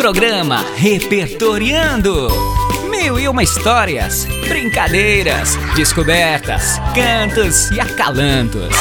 Programa Repertoriando. Mil e uma histórias, brincadeiras, descobertas, cantos e acalantos.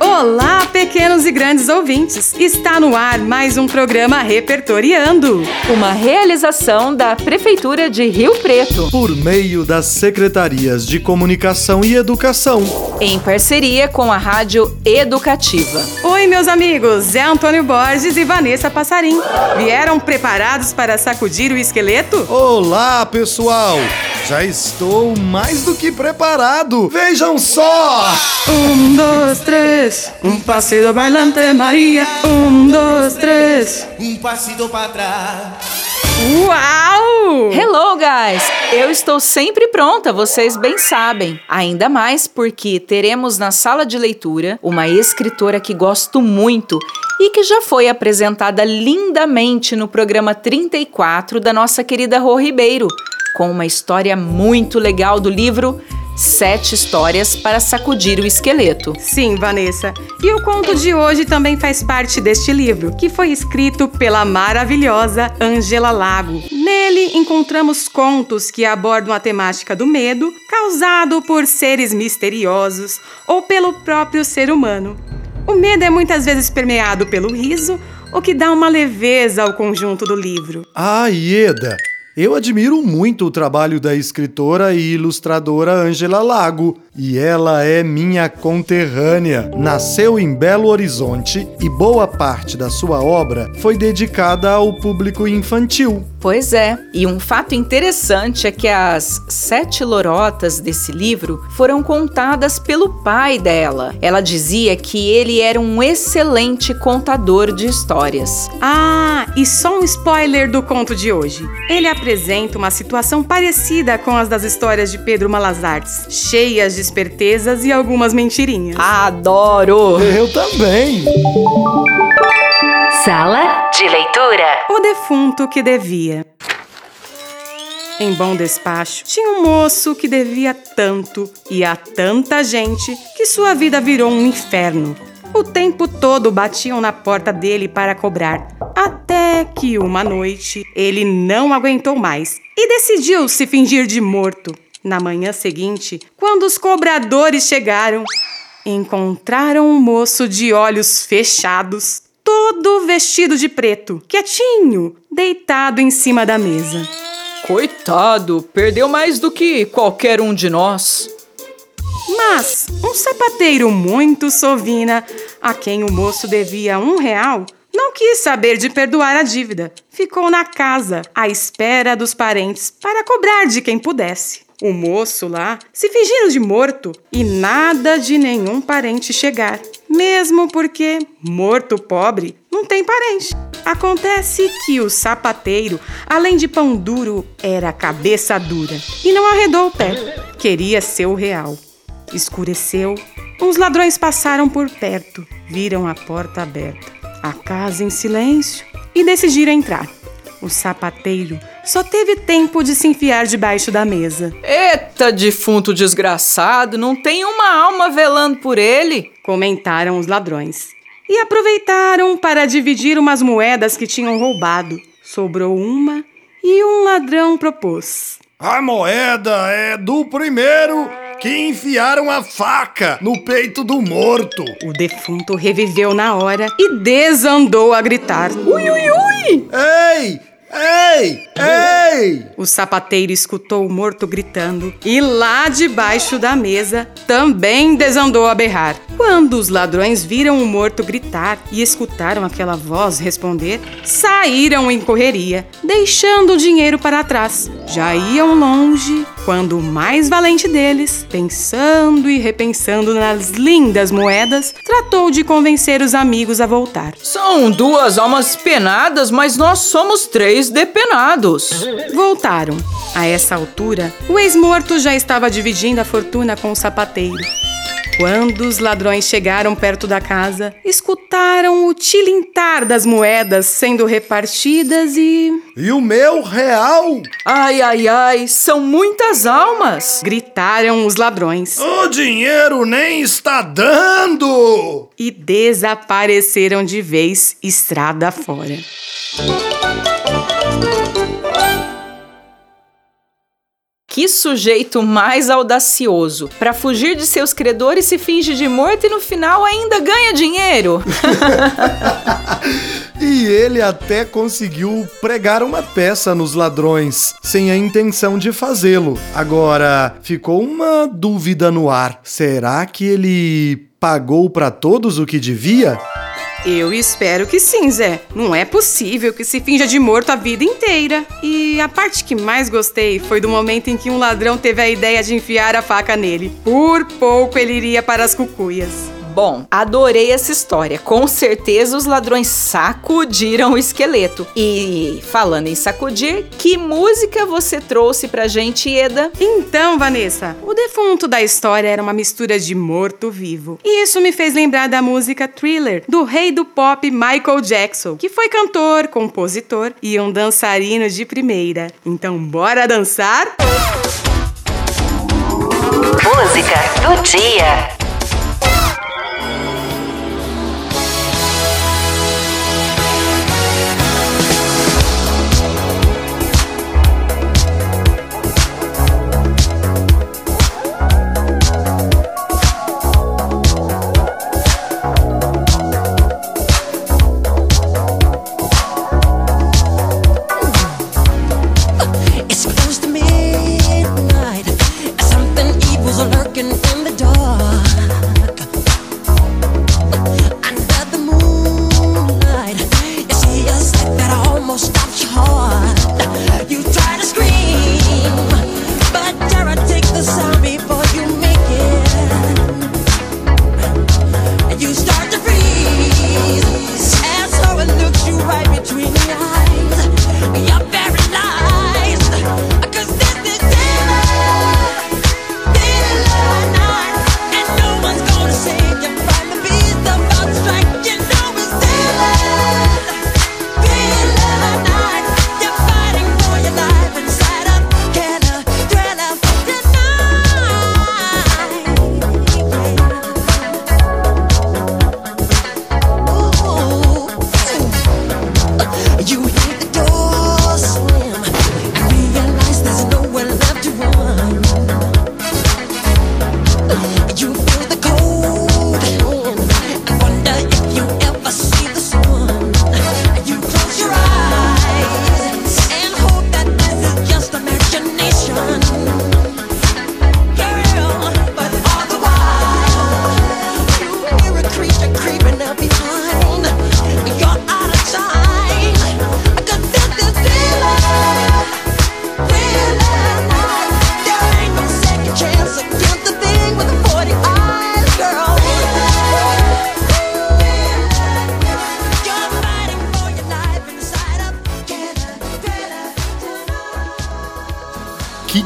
Olá, pequenos e grandes ouvintes! Está no ar mais um programa Repertoriando. Uma realização da Prefeitura de Rio Preto. Por meio das Secretarias de Comunicação e Educação. Em parceria com a Rádio Educativa. Oi, meus amigos! É Antônio Borges e Vanessa Passarim. Vieram preparados para sacudir o esqueleto? Olá, pessoal! Já estou mais do que preparado! Vejam só! Um, dois, três. Um passeio bailante Maria. Um, dois, três. Um passito para trás. Uau! Hello, guys! Eu estou sempre pronta, vocês bem sabem. Ainda mais porque teremos na sala de leitura uma escritora que gosto muito e que já foi apresentada lindamente no programa 34 da nossa querida Rô Ribeiro, com uma história muito legal do livro Sete Histórias para Sacudir o Esqueleto. Sim, Vanessa. E o conto de hoje também faz parte deste livro, que foi escrito pela maravilhosa Angela Lago. Nele encontramos contos que abordam a temática do medo causado por seres misteriosos ou pelo próprio ser humano. O medo é muitas vezes permeado pelo riso, o que dá uma leveza ao conjunto do livro. Ah, Ieda! Eu admiro muito o trabalho da escritora e ilustradora Angela Lago, e ela é minha conterrânea. Nasceu em Belo Horizonte e boa parte da sua obra foi dedicada ao público infantil. Pois é, e um fato interessante é que as sete lorotas desse livro foram contadas pelo pai dela. Ela dizia que ele era um excelente contador de histórias. Ah, e só um spoiler do conto de hoje. Ele apresenta uma situação parecida com as das histórias de Pedro Malazartes, cheias de espertezas e algumas mentirinhas. Adoro! Eu também! Sala de leitura. O defunto que devia. Em bom despacho, tinha um moço que devia tanto e a tanta gente que sua vida virou um inferno. O tempo todo batiam na porta dele para cobrar, até que uma noite ele não aguentou mais e decidiu se fingir de morto. Na manhã seguinte, quando os cobradores chegaram, encontraram um moço de olhos fechados, todo vestido de preto, quietinho, deitado em cima da mesa. Coitado, perdeu mais do que qualquer um de nós. Mas um sapateiro muito sovina, a quem o moço devia um real, não quis saber de perdoar a dívida. Ficou na casa, à espera dos parentes, para cobrar de quem pudesse. O moço lá se fingiram de morto e nada de nenhum parente chegar. Mesmo porque morto pobre não tem parente. Acontece que o sapateiro, além de pão duro, era cabeça dura e não arredou o pé. Queria seu real. Escureceu. Uns ladrões passaram por perto, viram a porta aberta, a casa em silêncio e decidiram entrar. O sapateiro só teve tempo de se enfiar debaixo da mesa. Eita, defunto desgraçado, não tem uma alma velando por ele? Comentaram os ladrões. E aproveitaram para dividir umas moedas que tinham roubado. Sobrou uma e um ladrão propôs. A moeda é do primeiro que enfiaram a faca no peito do morto. O defunto reviveu na hora e desandou a gritar. Ui, ui, ui! Ei! Ei! O sapateiro escutou o morto gritando e lá debaixo da mesa também desandou a berrar. Quando os ladrões viram o morto gritar e escutaram aquela voz responder, saíram em correria, deixando o dinheiro para trás. Já iam longe quando o mais valente deles, pensando e repensando nas lindas moedas, tratou de convencer os amigos a voltar. São duas almas penadas, mas nós somos três depenados. Voltaram. A essa altura, o ex-morto já estava dividindo a fortuna com o sapateiro. Quando os ladrões chegaram perto da casa, escutaram o tilintar das moedas sendo repartidas e. E o meu real? Ai, ai, ai, são muitas almas! gritaram os ladrões. O dinheiro nem está dando! E desapareceram de vez estrada fora. Que sujeito mais audacioso! Para fugir de seus credores se finge de morto e no final ainda ganha dinheiro! E ele até conseguiu pregar uma peça nos ladrões, sem a intenção de fazê-lo. Agora, ficou uma dúvida no ar: será que ele pagou para todos o que devia? Eu espero que sim, Zé. Não é possível que se finja de morto a vida inteira. E a parte que mais gostei foi do momento em que um ladrão teve a ideia de enfiar a faca nele. Por pouco ele iria para as cucuias. Bom, adorei essa história. Com certeza os ladrões sacudiram o esqueleto. E falando em sacudir, que música você trouxe pra gente, Eda? Então, Vanessa, o defunto da história era uma mistura de morto-vivo. E isso me fez lembrar da música Thriller, do rei do pop Michael Jackson, que foi cantor, compositor e um dançarino de primeira. Então, bora dançar? Música do dia.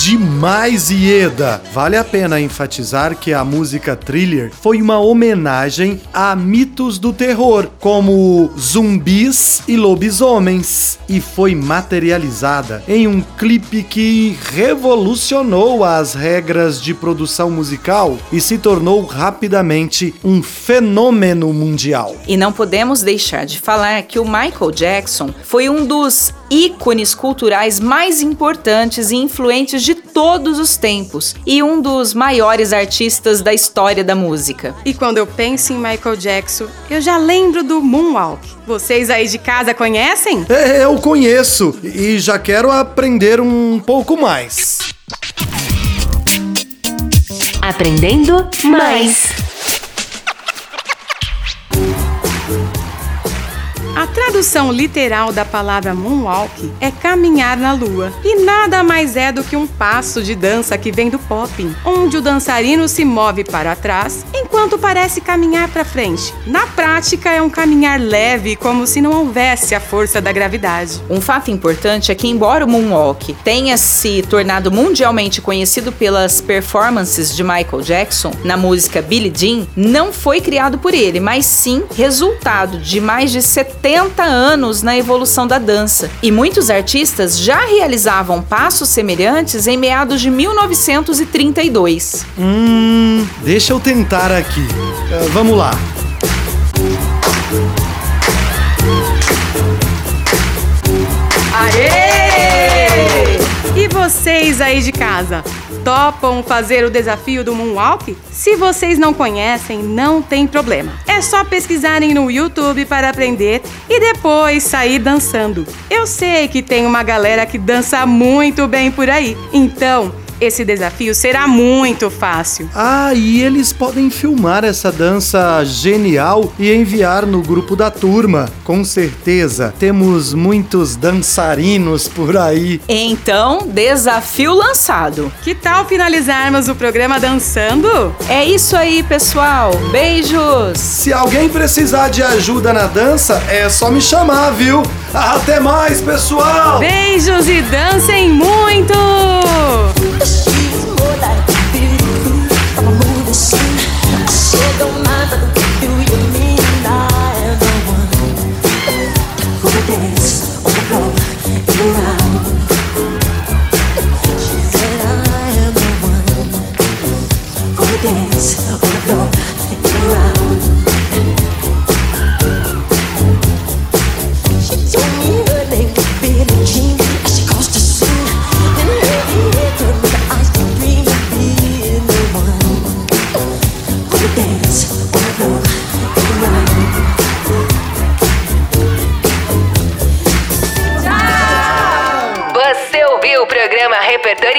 Demais, Ieda! Vale a pena enfatizar que a música Thriller foi uma homenagem a mitos do terror, como zumbis e lobisomens, e foi materializada em um clipe que revolucionou as regras de produção musical e se tornou rapidamente um fenômeno mundial. E não podemos deixar de falar que o Michael Jackson foi um dos ícones culturais mais importantes e influentes de todos os tempos e um dos maiores artistas da história da música. E quando eu penso em Michael Jackson, eu já lembro do Moonwalk. Vocês aí de casa conhecem? É, eu conheço e já quero aprender um pouco mais. Aprendendo mais. Tradução literal da palavra moonwalk é caminhar na lua. E nada mais é do que um passo de dança que vem do popping, onde o dançarino se move para trás enquanto enquanto parece caminhar para frente. Na prática, é um caminhar leve, como se não houvesse a força da gravidade. Um fato importante é que, embora o Moonwalk tenha se tornado mundialmente conhecido pelas performances de Michael Jackson na música Billie Jean, não foi criado por ele, mas sim resultado de mais de 70 anos na evolução da dança. E muitos artistas já realizavam passos semelhantes em meados de 1932. Hum, deixa eu tentar aqui. Ah, vamos lá. Aê! E vocês aí de casa, topam fazer o desafio do Moonwalk? Se vocês não conhecem, não tem problema. É só pesquisarem no YouTube para aprender e depois sair dançando. Eu sei que tem uma galera que dança muito bem por aí, então esse desafio será muito fácil. Ah, e eles podem filmar essa dança genial e enviar no grupo da turma. Com certeza, temos muitos dançarinos por aí. Então, desafio lançado. Que tal finalizarmos o programa dançando? É isso aí, pessoal. Beijos! Se alguém precisar de ajuda na dança, é só me chamar, viu? Até mais, pessoal! Beijos e dancem muito! She's more like a beauty from a movie scene. I sure don't